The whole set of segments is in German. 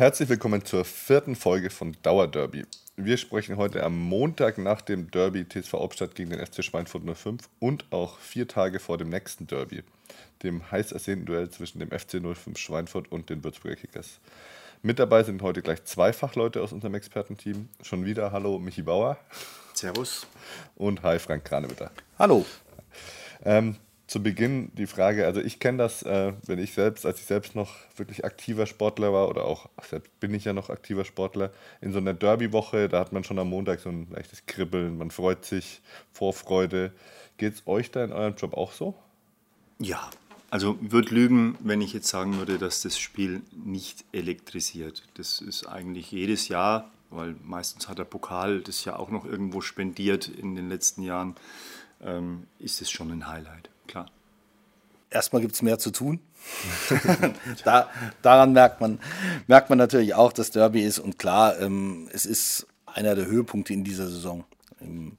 Herzlich willkommen zur vierten Folge von Dauerderby. Wir sprechen heute am Montag nach dem Derby TSV Hauptstadt gegen den FC Schweinfurt 05 und auch vier Tage vor dem nächsten Derby, dem heiß ersehnten Duell zwischen dem FC 05 Schweinfurt und den Würzburger Kickers. Mit dabei sind heute gleich zwei Fachleute aus unserem Expertenteam. Schon wieder Hallo Michi Bauer. Servus. Und Hi Frank Kranewitter. Hallo. Ähm, zu Beginn die Frage, also ich kenne das, äh, wenn ich selbst, als ich selbst noch wirklich aktiver Sportler war oder auch selbst bin ich ja noch aktiver Sportler, in so einer Derby-Woche, da hat man schon am Montag so ein leichtes Kribbeln, man freut sich, Vorfreude. Geht es euch da in eurem Job auch so? Ja, also würde lügen, wenn ich jetzt sagen würde, dass das Spiel nicht elektrisiert. Das ist eigentlich jedes Jahr, weil meistens hat der Pokal das ja auch noch irgendwo spendiert in den letzten Jahren, ähm, ist es schon ein Highlight klar. Erstmal gibt es mehr zu tun. da, daran merkt man, merkt man natürlich auch, dass Derby ist. Und klar, ähm, es ist einer der Höhepunkte in dieser Saison. Ähm,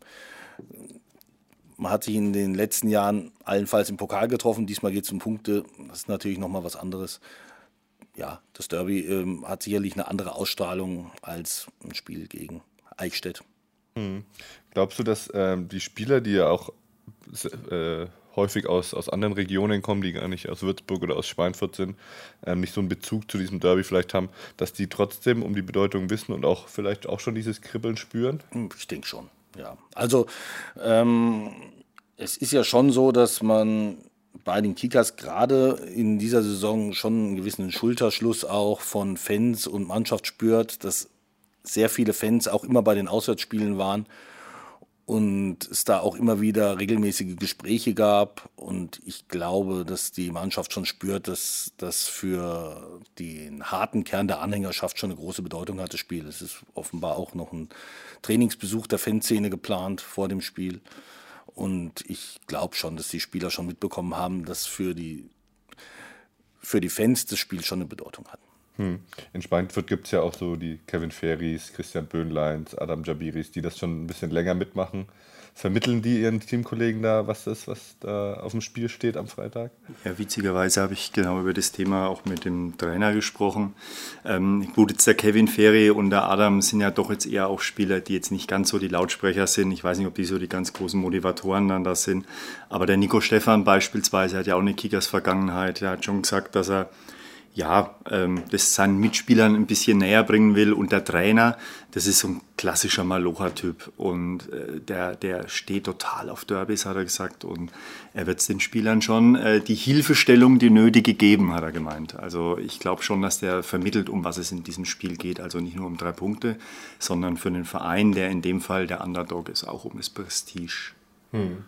man hat sich in den letzten Jahren allenfalls im Pokal getroffen. Diesmal geht es um Punkte. Das ist natürlich nochmal was anderes. Ja, das Derby ähm, hat sicherlich eine andere Ausstrahlung als ein Spiel gegen Eichstätt. Mhm. Glaubst du, dass ähm, die Spieler, die ja auch äh, häufig aus, aus anderen Regionen kommen, die gar nicht aus Würzburg oder aus Schweinfurt sind, ähm, nicht so einen Bezug zu diesem Derby vielleicht haben, dass die trotzdem um die Bedeutung wissen und auch vielleicht auch schon dieses Kribbeln spüren? Hm, ich denke schon, ja. Also ähm, es ist ja schon so, dass man bei den Kickers gerade in dieser Saison schon einen gewissen Schulterschluss auch von Fans und Mannschaft spürt, dass sehr viele Fans auch immer bei den Auswärtsspielen waren und es da auch immer wieder regelmäßige Gespräche gab. Und ich glaube, dass die Mannschaft schon spürt, dass das für den harten Kern der Anhängerschaft schon eine große Bedeutung hat, das Spiel. Es ist offenbar auch noch ein Trainingsbesuch der Fanszene geplant vor dem Spiel. Und ich glaube schon, dass die Spieler schon mitbekommen haben, dass für die, für die Fans das Spiel schon eine Bedeutung hat. Hm. In Schweinfurt gibt es ja auch so die Kevin Ferries, Christian Böhnleins, Adam Jabiris, die das schon ein bisschen länger mitmachen. Vermitteln die ihren Teamkollegen da, was ist, was da auf dem Spiel steht am Freitag? Ja, witzigerweise habe ich genau über das Thema auch mit dem Trainer gesprochen. Ähm, gut, jetzt der Kevin Ferry und der Adam sind ja doch jetzt eher auch Spieler, die jetzt nicht ganz so die Lautsprecher sind. Ich weiß nicht, ob die so die ganz großen Motivatoren dann da sind. Aber der Nico Stefan beispielsweise hat ja auch eine Kickers-Vergangenheit. Er hat schon gesagt, dass er ja, ähm, das seinen Mitspielern ein bisschen näher bringen will. Und der Trainer, das ist so ein klassischer Malocha-Typ. Und äh, der, der steht total auf Derbys, hat er gesagt. Und er wird den Spielern schon äh, die Hilfestellung, die nötige geben, hat er gemeint. Also ich glaube schon, dass der vermittelt, um was es in diesem Spiel geht. Also nicht nur um drei Punkte, sondern für den Verein, der in dem Fall der Underdog ist, auch um das Prestige. Hm.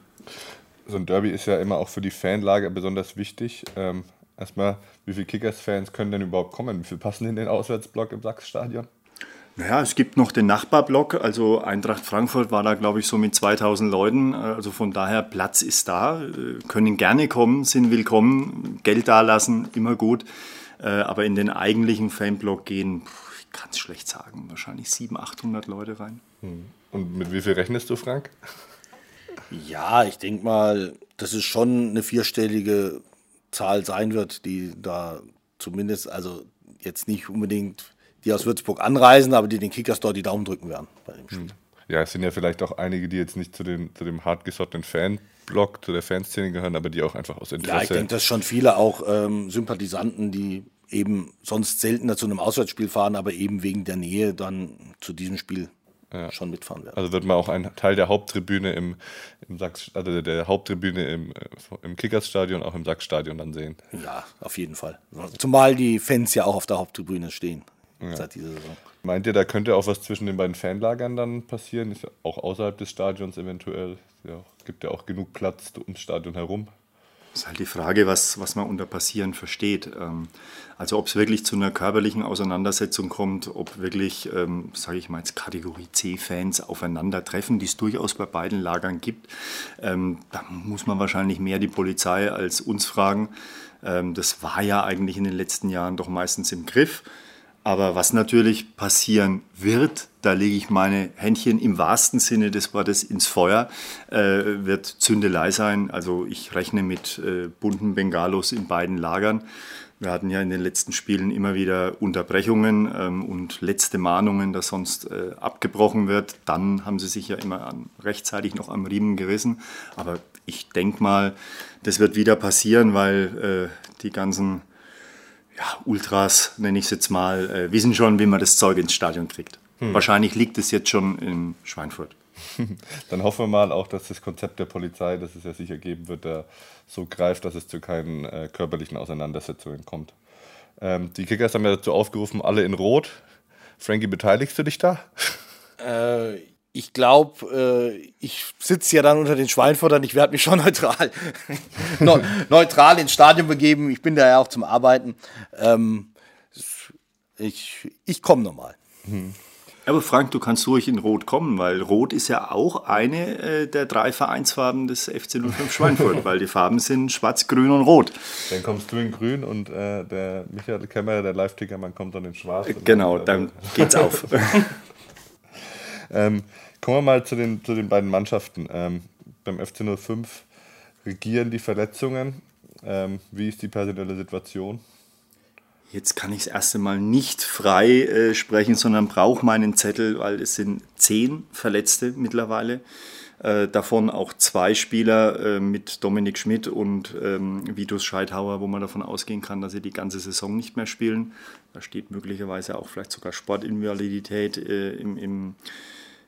So ein Derby ist ja immer auch für die Fanlage besonders wichtig. Ähm, Erstmal, wie viele Kickers-Fans können denn überhaupt kommen? Wie viele passen in den Auswärtsblock im Sachsstadion? Naja, es gibt noch den Nachbarblock, also Eintracht Frankfurt war da, glaube ich, so mit 2000 Leuten. Also von daher, Platz ist da, äh, können gerne kommen, sind willkommen, Geld dalassen, immer gut. Äh, aber in den eigentlichen Fanblock gehen, ich kann es schlecht sagen, wahrscheinlich 700, 800 Leute rein. Hm. Und mit wie viel rechnest du, Frank? Ja, ich denke mal, das ist schon eine vierstellige Zahl sein wird, die da zumindest, also jetzt nicht unbedingt die aus Würzburg anreisen, aber die den Kickers dort die Daumen drücken werden bei dem Spiel. Hm. Ja, es sind ja vielleicht auch einige, die jetzt nicht zu, den, zu dem hartgesottenen Fanblock, zu der Fanszene gehören, aber die auch einfach aus Interesse. Ja, ich denke, dass schon viele auch ähm, Sympathisanten, die eben sonst seltener zu einem Auswärtsspiel fahren, aber eben wegen der Nähe dann zu diesem Spiel ja. schon mitfahren werden. Also wird man auch einen Teil der Haupttribüne im, im Sachs, also der Haupttribüne im, äh, im Kickersstadion auch im Sachsstadion dann sehen. Ja, auf jeden Fall. Zumal die Fans ja auch auf der Haupttribüne stehen ja. seit dieser Saison. Meint ihr, da könnte auch was zwischen den beiden Fanlagern dann passieren? Ist auch außerhalb des Stadions eventuell. Ja, gibt ja auch genug Platz ums Stadion herum. Ist halt die Frage, was, was man unter Passieren versteht. Ähm, also ob es wirklich zu einer körperlichen Auseinandersetzung kommt, ob wirklich, ähm, sage ich mal jetzt Kategorie C-Fans aufeinandertreffen, die es durchaus bei beiden Lagern gibt. Ähm, da muss man wahrscheinlich mehr die Polizei als uns fragen. das war ja eigentlich in den letzten Jahren doch meistens im Griff. Aber was natürlich passieren wird, da lege ich meine Händchen im wahrsten Sinne des Wortes ins Feuer, äh, wird Zündelei sein. Also ich rechne mit äh, bunten Bengalos in beiden Lagern. Wir hatten ja in den letzten Spielen immer wieder Unterbrechungen ähm, und letzte Mahnungen, dass sonst äh, abgebrochen wird. Dann haben sie sich ja immer an, rechtzeitig noch am Riemen gerissen. Aber ich denke mal, das wird wieder passieren, weil äh, die ganzen ja, Ultras, nenne ich es jetzt mal, äh, wissen schon, wie man das Zeug ins Stadion kriegt. Hm. Wahrscheinlich liegt es jetzt schon in Schweinfurt. Dann hoffen wir mal auch, dass das Konzept der Polizei, das es ja sicher geben wird, da so greift, dass es zu keinen äh, körperlichen Auseinandersetzungen kommt. Ähm, die Kickers haben ja dazu aufgerufen, alle in Rot. Frankie, beteiligst du dich da? Äh, ich glaube, äh, ich sitze ja dann unter den Schweinfuttern, ich werde mich schon neutral, neutral ins Stadion begeben. Ich bin da ja auch zum Arbeiten. Ähm, ich ich komme nochmal. Hm. Aber Frank, du kannst ruhig in Rot kommen, weil Rot ist ja auch eine äh, der drei Vereinsfarben des FC 05 Schweinfurt, weil die Farben sind Schwarz, Grün und Rot. Dann kommst du in Grün und äh, der Michael Kämmerer, der Live-Tickermann, kommt dann in Schwarz. Genau, dann, geht's auf. ähm, kommen wir mal zu den, zu den beiden Mannschaften. Ähm, beim FC 05 regieren die Verletzungen. Ähm, wie ist die personelle Situation? Jetzt kann ich das erste Mal nicht frei äh, sprechen, sondern brauche meinen Zettel, weil es sind zehn Verletzte mittlerweile. Äh, davon auch zwei Spieler äh, mit Dominik Schmidt und ähm, Vitus Scheidhauer, wo man davon ausgehen kann, dass sie die ganze Saison nicht mehr spielen. Da steht möglicherweise auch vielleicht sogar Sportinvalidität äh, im, im,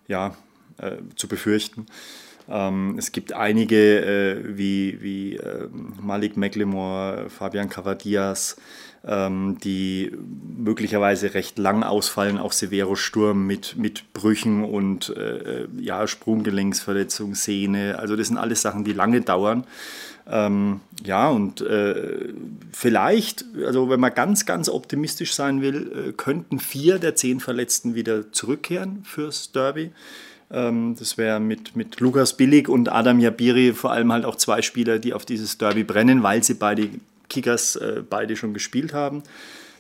ja, äh, zu befürchten. Ähm, es gibt einige äh, wie, wie ähm, Malik McLemore, Fabian Cavadias, ähm, die möglicherweise recht lang ausfallen, auch Severo Sturm mit, mit Brüchen und äh, ja, Sprunggelenksverletzung, Sehne. Also das sind alles Sachen, die lange dauern. Ähm, ja, und äh, vielleicht, also wenn man ganz, ganz optimistisch sein will, äh, könnten vier der zehn Verletzten wieder zurückkehren fürs Derby. Ähm, das wäre mit, mit Lukas Billig und Adam Jabiri vor allem halt auch zwei Spieler, die auf dieses Derby brennen, weil sie beide Kickers äh, beide schon gespielt haben.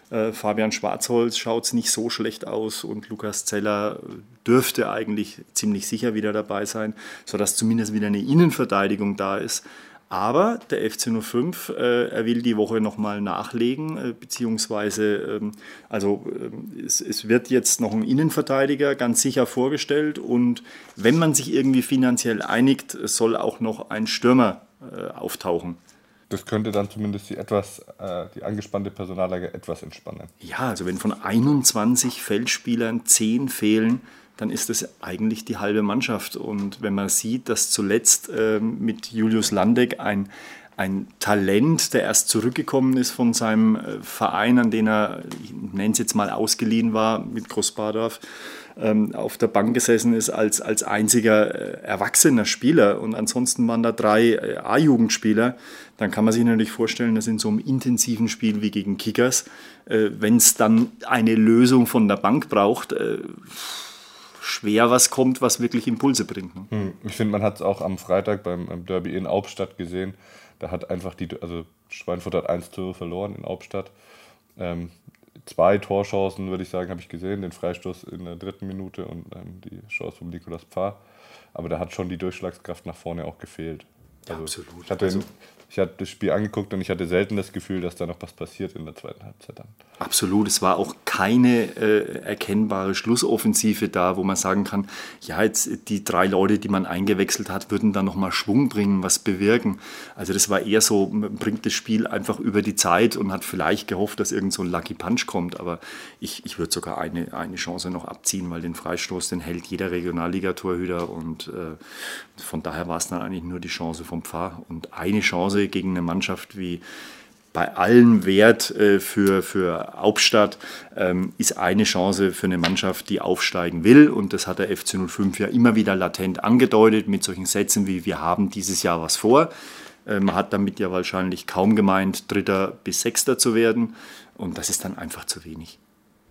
Äh, Fabian Schwarzholz schaut es nicht so schlecht aus und Lukas Zeller dürfte eigentlich ziemlich sicher wieder dabei sein, sodass zumindest wieder eine Innenverteidigung da ist. Aber der FC 05, äh, er will die Woche nochmal nachlegen, äh, beziehungsweise, ähm, also äh, es, es, wird jetzt noch ein Innenverteidiger ganz sicher vorgestellt und wenn man sich irgendwie finanziell einigt, soll auch noch ein Stürmer äh, auftauchen das könnte dann zumindest die etwas, äh, die angespannte Personallage etwas entspannen. Ja, also wenn von 21 Feldspielern 10 fehlen, dann ist das eigentlich die halbe Mannschaft. Und wenn man sieht, dass zuletzt äh, mit Julius Landeck ein, ein Talent, der erst zurückgekommen ist von seinem äh, Verein, an den er, ich nenne es jetzt mal, ausgeliehen war mit Großbadorf, ähm, auf der Bank gesessen ist als, als einziger äh, erwachsener Spieler und ansonsten waren da drei äh, A-Jugendspieler, dann kann man sich natürlich vorstellen, dass in so einem intensiven Spiel wie gegen Kickers, wenn es dann eine Lösung von der Bank braucht, schwer was kommt, was wirklich Impulse bringt. Ne? Hm, ich finde, man hat es auch am Freitag beim Derby in Hauptstadt gesehen. Da hat einfach die, also Schweinfurt hat 1 zu verloren in Hauptstadt. Ähm, zwei Torchancen, würde ich sagen, habe ich gesehen. Den Freistoß in der dritten Minute und ähm, die Chance von Nikolas Pfarr. Aber da hat schon die Durchschlagskraft nach vorne auch gefehlt. Also, Absolut. Ich hatte, also, ich hatte das Spiel angeguckt und ich hatte selten das Gefühl, dass da noch was passiert in der zweiten Halbzeit dann. Absolut, es war auch keine äh, erkennbare Schlussoffensive da, wo man sagen kann, ja, jetzt die drei Leute, die man eingewechselt hat, würden da nochmal Schwung bringen, was bewirken. Also das war eher so, man bringt das Spiel einfach über die Zeit und hat vielleicht gehofft, dass irgend so ein Lucky Punch kommt, aber ich, ich würde sogar eine, eine Chance noch abziehen, weil den Freistoß, den hält jeder Regionalligatorhüter und äh, von daher war es dann eigentlich nur die Chance vom Pfarr und eine Chance gegen eine Mannschaft wie bei allem Wert äh, für, für Hauptstadt ähm, ist eine Chance für eine Mannschaft, die aufsteigen will. Und das hat der FC 05 ja immer wieder latent angedeutet mit solchen Sätzen wie wir haben dieses Jahr was vor. Man hat damit ja wahrscheinlich kaum gemeint, Dritter bis Sechster zu werden. Und das ist dann einfach zu wenig.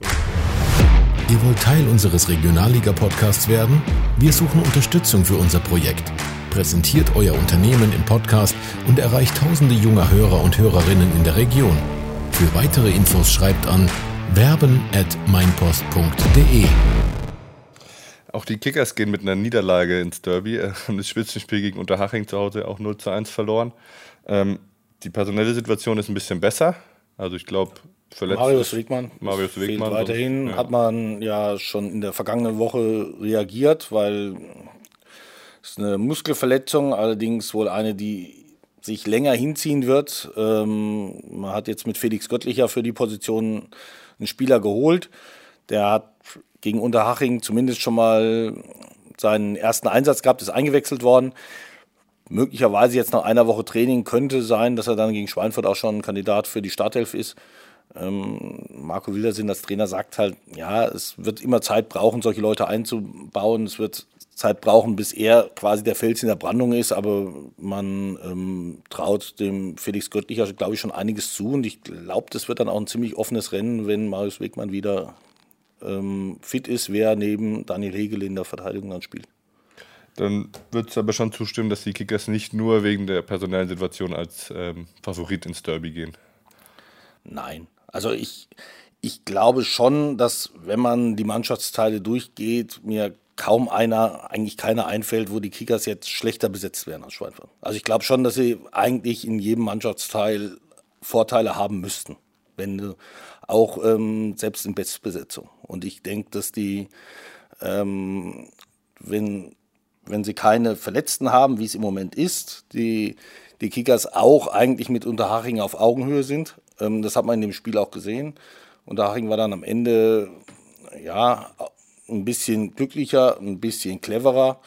Ihr wollt Teil unseres Regionalliga-Podcasts werden? Wir suchen Unterstützung für unser Projekt präsentiert euer Unternehmen im Podcast und erreicht tausende junger Hörer und Hörerinnen in der Region. Für weitere Infos schreibt an Werben at meinpost.de auch die Kickers gehen mit einer Niederlage ins Derby, äh, haben das Spitzenspiel gegen Unterhaching zu Hause auch 0 zu 1 verloren. Ähm, die personelle Situation ist ein bisschen besser. Also ich glaube, verletzt. Marius Wegmann. Marius Wegmann. Weiterhin ja. hat man ja schon in der vergangenen Woche reagiert, weil es eine Muskelverletzung, allerdings wohl eine, die sich länger hinziehen wird. Ähm, man hat jetzt mit Felix Göttlicher für die Position einen Spieler geholt. Der hat gegen Unterhaching zumindest schon mal seinen ersten Einsatz gehabt, ist eingewechselt worden. Möglicherweise jetzt nach einer Woche Training könnte sein, dass er dann gegen Schweinfurt auch schon ein Kandidat für die Startelf ist. Ähm, Marco Wildersinn als Trainer sagt halt, ja, es wird immer Zeit brauchen, solche Leute einzubauen. Es wird Zeit brauchen, bis er quasi der Fels in der Brandung ist, aber man ähm, traut dem Felix Göttlicher, glaube ich, schon einiges zu und ich glaube, das wird dann auch ein ziemlich offenes Rennen, wenn Marius Wegmann wieder ähm, fit ist, wer neben Daniel Hegel in der Verteidigung dann spielt. Dann wird es aber schon zustimmen, dass die Kickers nicht nur wegen der personellen Situation als ähm, Favorit ins Derby gehen. Nein. Also ich, ich glaube schon, dass wenn man die Mannschaftsteile durchgeht, mir kaum einer, eigentlich keiner einfällt, wo die Kickers jetzt schlechter besetzt werden als Schweinfurt. Also ich glaube schon, dass sie eigentlich in jedem Mannschaftsteil Vorteile haben müssten. Wenn auch ähm, selbst in Bestbesetzung. Und ich denke, dass die, ähm, wenn, wenn sie keine Verletzten haben, wie es im Moment ist, die, die Kickers auch eigentlich mit Unterhaching auf Augenhöhe sind. Ähm, das hat man in dem Spiel auch gesehen. Unterhaching war dann am Ende ja ein bisschen glücklicher, ein bisschen cleverer.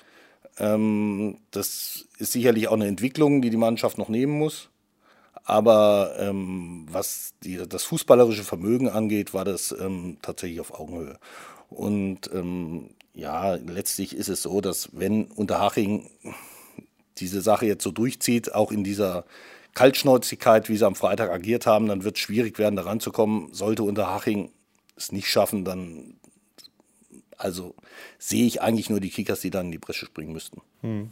Ähm, das ist sicherlich auch eine Entwicklung, die die Mannschaft noch nehmen muss. Aber ähm, was die, das fußballerische Vermögen angeht, war das ähm, tatsächlich auf Augenhöhe. Und ähm, ja, letztlich ist es so, dass wenn Unterhaching diese Sache jetzt so durchzieht, auch in dieser Kaltschnäuzigkeit, wie sie am Freitag agiert haben, dann wird es schwierig werden, da ranzukommen. Sollte Unterhaching es nicht schaffen, dann also sehe ich eigentlich nur die Kickers, die dann in die Bresche springen müssten. Hm.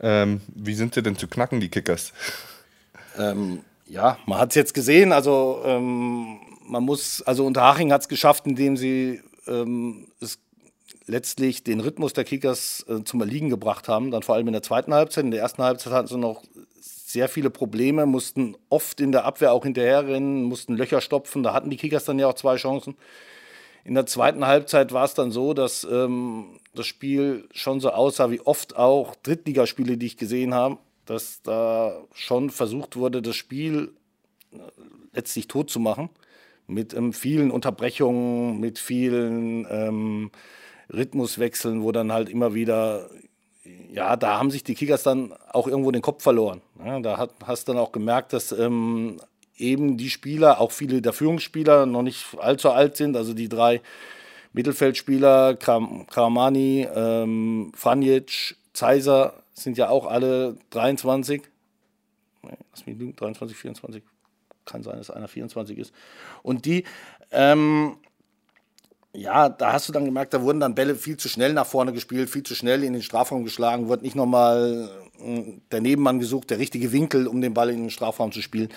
Ähm, wie sind sie denn zu knacken, die Kickers? Ähm, ja, man hat es jetzt gesehen. Also ähm, man muss, also Unterhaching hat es geschafft, indem sie ähm, es letztlich den Rhythmus der Kickers äh, zum Erliegen gebracht haben. Dann vor allem in der zweiten Halbzeit. In der ersten Halbzeit hatten sie noch sehr viele Probleme, mussten oft in der Abwehr auch hinterherrennen, mussten Löcher stopfen. Da hatten die Kickers dann ja auch zwei Chancen. In der zweiten Halbzeit war es dann so, dass ähm, das Spiel schon so aussah wie oft auch Drittligaspiele, die ich gesehen habe dass da schon versucht wurde, das Spiel äh, letztlich tot zu machen. Mit ähm, vielen Unterbrechungen, mit vielen ähm, Rhythmuswechseln, wo dann halt immer wieder, ja, da haben sich die Kickers dann auch irgendwo den Kopf verloren. Ja, da hat, hast dann auch gemerkt, dass ähm, eben die Spieler, auch viele der Führungsspieler, noch nicht allzu alt sind. Also die drei Mittelfeldspieler, Kram, Karamani, ähm, Franjic, Zeiser, sind ja auch alle 23. Lass mich lügen, 23, 24. Kann sein, dass einer 24 ist. Und die, ähm, ja, da hast du dann gemerkt, da wurden dann Bälle viel zu schnell nach vorne gespielt, viel zu schnell in den Strafraum geschlagen, wurde nicht nochmal äh, der Nebenmann gesucht, der richtige Winkel, um den Ball in den Strafraum zu spielen.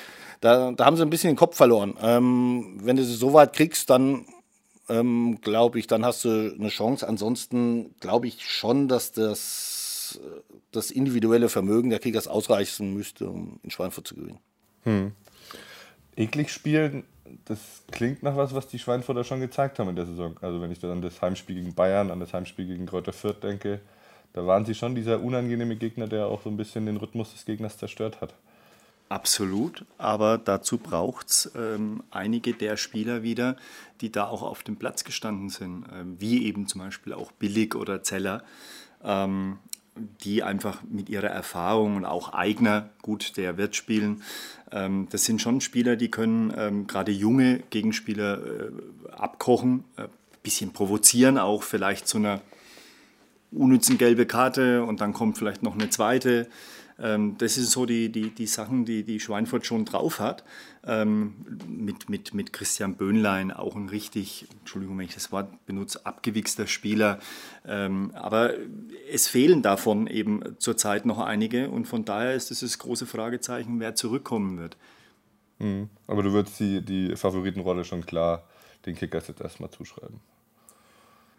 Da, da haben sie ein bisschen den Kopf verloren. Ähm, wenn du sie so weit kriegst, dann ähm, glaube ich, dann hast du eine Chance. Ansonsten glaube ich schon, dass das das individuelle Vermögen der Kickers ausreichen müsste, um in Schweinfurt zu gewinnen. Hm. Eklig spielen, das klingt nach was, was die Schweinfurter schon gezeigt haben in der Saison. Also wenn ich dann an das Heimspiel gegen Bayern, an das Heimspiel gegen Kräuter Fürth denke, da waren sie schon dieser unangenehme Gegner, der auch so ein bisschen den Rhythmus des Gegners zerstört hat. Absolut, aber dazu braucht es ähm, einige der Spieler wieder, die da auch auf dem Platz gestanden sind, ähm, wie eben zum Beispiel auch Billig oder Zeller. Ähm, die einfach mit ihrer Erfahrung und auch eigener, gut, der wird spielen, ähm, das sind schon Spieler, die können ähm, gerade junge Gegenspieler äh, abkochen, ein äh, bisschen provozieren, auch vielleicht zu einer unnützen gelbe Karte und dann kommt vielleicht noch eine zweite. Ähm, das sind so die, die, die Sachen, die, die Schweinfurt schon drauf hat. Ähm, mit, mit, mit Christian Böhnlein, auch ein richtig, Entschuldigung, wenn ich das Wort benutze, abgewichster Spieler. Ähm, aber es fehlen davon eben zurzeit noch einige und von daher ist es das große Fragezeichen, wer zurückkommen wird. Mhm. Aber du würdest die, die Favoritenrolle schon klar den Kickers jetzt erstmal zuschreiben?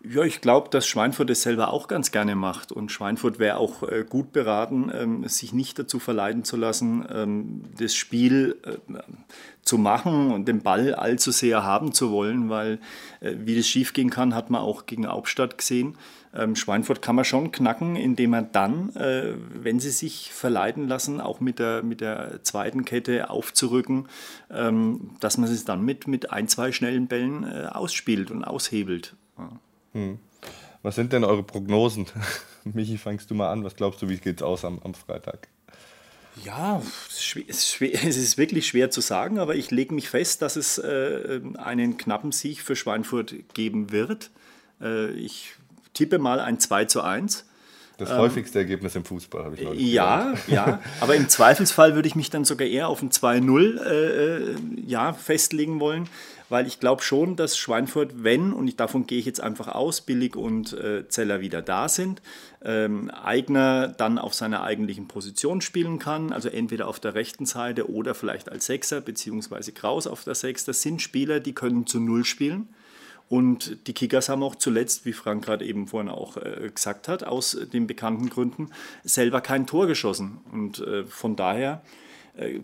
Ja, ich glaube, dass Schweinfurt es selber auch ganz gerne macht. Und Schweinfurt wäre auch äh, gut beraten, ähm, sich nicht dazu verleiten zu lassen, ähm, das Spiel äh, zu machen und den Ball allzu sehr haben zu wollen, weil äh, wie das schiefgehen kann, hat man auch gegen Hauptstadt gesehen. Ähm, Schweinfurt kann man schon knacken, indem man dann, äh, wenn sie sich verleiten lassen, auch mit der, mit der zweiten Kette aufzurücken, ähm, dass man es dann mit, mit ein, zwei schnellen Bällen äh, ausspielt und aushebelt. Ja. Hm. Was sind denn eure Prognosen? Michi, fangst du mal an. Was glaubst du, wie geht es aus am, am Freitag? Ja, es ist, wirklich schwer zu sagen, aber ich lege mich fest, dass es äh, einen knappen Sieg für Schweinfurt geben wird. Äh, ich tippe mal ein 2 zu 1. Das ähm, häufigste Ergebnis im Fußball, habe ich neulich Ja, gehört. ja. Aber im Zweifelsfall würde ich mich dann sogar eher auf ein 2-0 äh, äh, ja, festlegen wollen, weil ich glaube schon, dass Schweinfurt, wenn, und ich, davon gehe ich jetzt einfach aus, Billig und äh, Zeller wieder da sind, ähm, Eigner dann auf seiner eigentlichen Position spielen kann, also entweder auf der rechten Seite oder vielleicht als Sechser, beziehungsweise Kraus auf der Sechs. Das sind Spieler, die können zu Null spielen. Und die Kickers haben auch zuletzt, wie Frank gerade eben vorhin auch äh, gesagt hat, aus den bekannten Gründen selber kein Tor geschossen. Und äh, von daher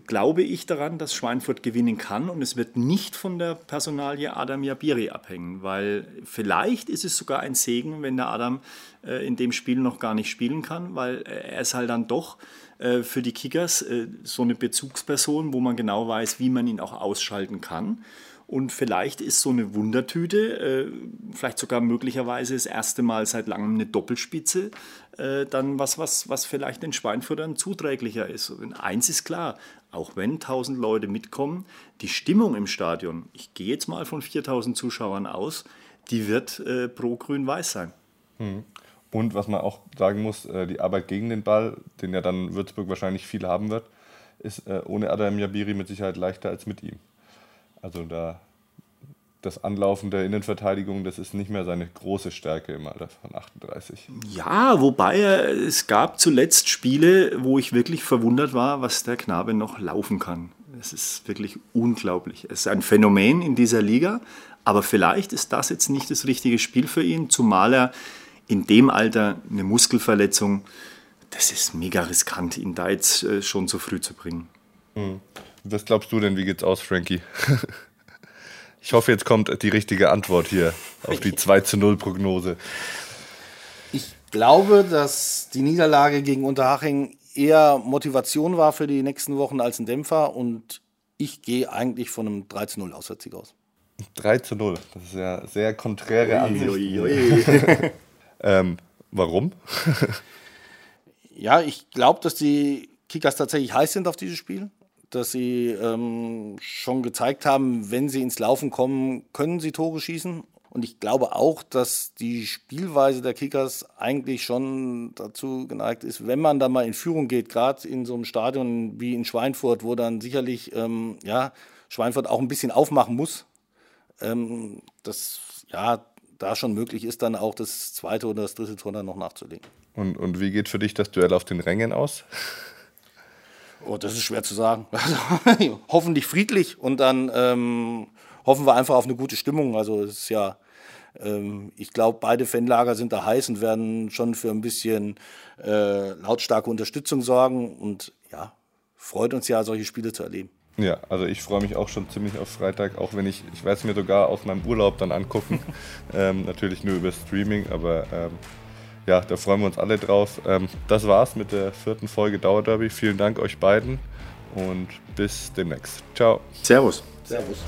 glaube ich daran, dass Schweinfurt gewinnen kann und es wird nicht von der Personalie Adam Jabiri abhängen, weil vielleicht ist es sogar ein Segen, wenn der Adam äh, in dem Spiel noch gar nicht spielen kann, weil er ist halt dann doch äh, für die Kickers so eine Bezugsperson, wo man genau weiß, wie man ihn auch ausschalten kann. Und vielleicht ist so eine Wundertüte, äh, vielleicht sogar möglicherweise das erste Mal seit langem eine Doppelspitze, äh, dann was, was, was vielleicht den Schweinfurtern zuträglicher ist. Und eins ist klar, auch wenn 1000 Leute mitkommen, die Stimmung im Stadion, ich gehe jetzt mal von 4000 Zuschauern aus, die wird äh, pro grün-weiß sein. Hm. Und was man auch sagen muss, äh, die Arbeit gegen den Ball, den ja dann Würzburg wahrscheinlich viel haben wird, ist äh, ohne Adam Jabiri mit Sicherheit leichter als mit ihm. Also da das Anlaufen der Innenverteidigung, das ist nicht mehr seine große Stärke im Alter von 38. Ja, wobei es gab zuletzt Spiele, wo ich wirklich verwundert war, was der Knabe noch laufen kann. Es ist wirklich unglaublich. Es ist ein Phänomen in dieser Liga, aber vielleicht ist das jetzt nicht das richtige Spiel für ihn, zumal er in dem Alter eine Muskelverletzung, das ist mega riskant, ihn da jetzt äh, schon so früh zu bringen. Mhm. Was glaubst du denn, wie geht's aus, Frankie? ich hoffe, jetzt kommt die richtige Antwort hier auf die 2 zu 0 Prognose. Ich glaube, dass die Niederlage gegen Unterhaching eher Motivation war für die nächsten Wochen als ein Dämpfer und ich gehe eigentlich von einem 3 zu 0 Auswärtssieg aus. 3 zu 0, das ist ja sehr konträre Ansicht. ähm, warum? ja, ich glaube, dass die Kickers tatsächlich heiß sind auf dieses Spiel dass sie ähm, schon gezeigt haben, wenn sie ins Laufen kommen, können sie Tore schießen. Und ich glaube auch, dass die Spielweise der Kickers eigentlich schon dazu geneigt ist, wenn man da mal in Führung geht, gerade in so einem Stadion wie in Schweinfurt, wo dann sicherlich ähm, ja, Schweinfurt auch ein bisschen aufmachen muss, ähm, dass ja, da schon möglich ist, dann auch das zweite oder das dritte Tor dann noch nachzulegen. Und, und wie geht für dich das Duell auf den Rängen aus? Oh, das ist schwer zu sagen. Also, hoffentlich friedlich und dann ähm, hoffen wir einfach auf eine gute Stimmung. Also es ist ja, ähm, ich glaube, beide Fanlager sind da heiß und werden schon für ein bisschen äh, lautstarke Unterstützung sorgen. Und ja, freut uns ja, solche Spiele zu erleben. Ja, also ich freue mich auch schon ziemlich auf Freitag, auch wenn ich, ich werde es mir sogar aus meinem Urlaub dann angucken. ähm, natürlich nur über Streaming, aber ähm, ja, da freuen wir uns alle drauf. Ähm, das war's mit der vierten Folge Dauerderby. Vielen Dank euch beiden und bis demnächst. Ciao. Servus. Servus.